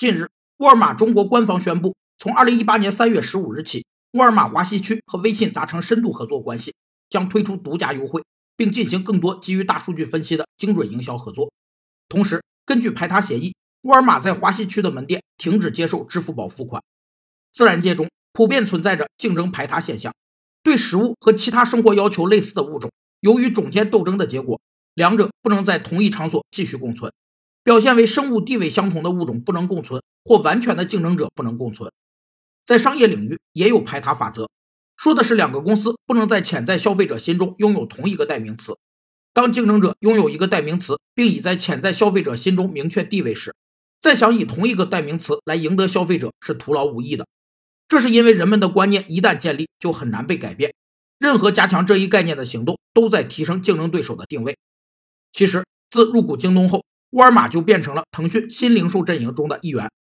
近日，沃尔玛中国官方宣布，从二零一八年三月十五日起，沃尔玛华西区和微信达成深度合作关系，将推出独家优惠，并进行更多基于大数据分析的精准营销合作。同时，根据排他协议，沃尔玛在华西区的门店停止接受支付宝付款。自然界中普遍存在着竞争排他现象，对食物和其他生活要求类似的物种，由于种间斗争的结果，两者不能在同一场所继续共存。表现为生物地位相同的物种不能共存，或完全的竞争者不能共存。在商业领域也有排他法则，说的是两个公司不能在潜在消费者心中拥有同一个代名词。当竞争者拥有一个代名词，并已在潜在消费者心中明确地位时，再想以同一个代名词来赢得消费者是徒劳无益的。这是因为人们的观念一旦建立，就很难被改变。任何加强这一概念的行动，都在提升竞争对手的定位。其实，自入股京东后，沃尔玛就变成了腾讯新零售阵营中的一员。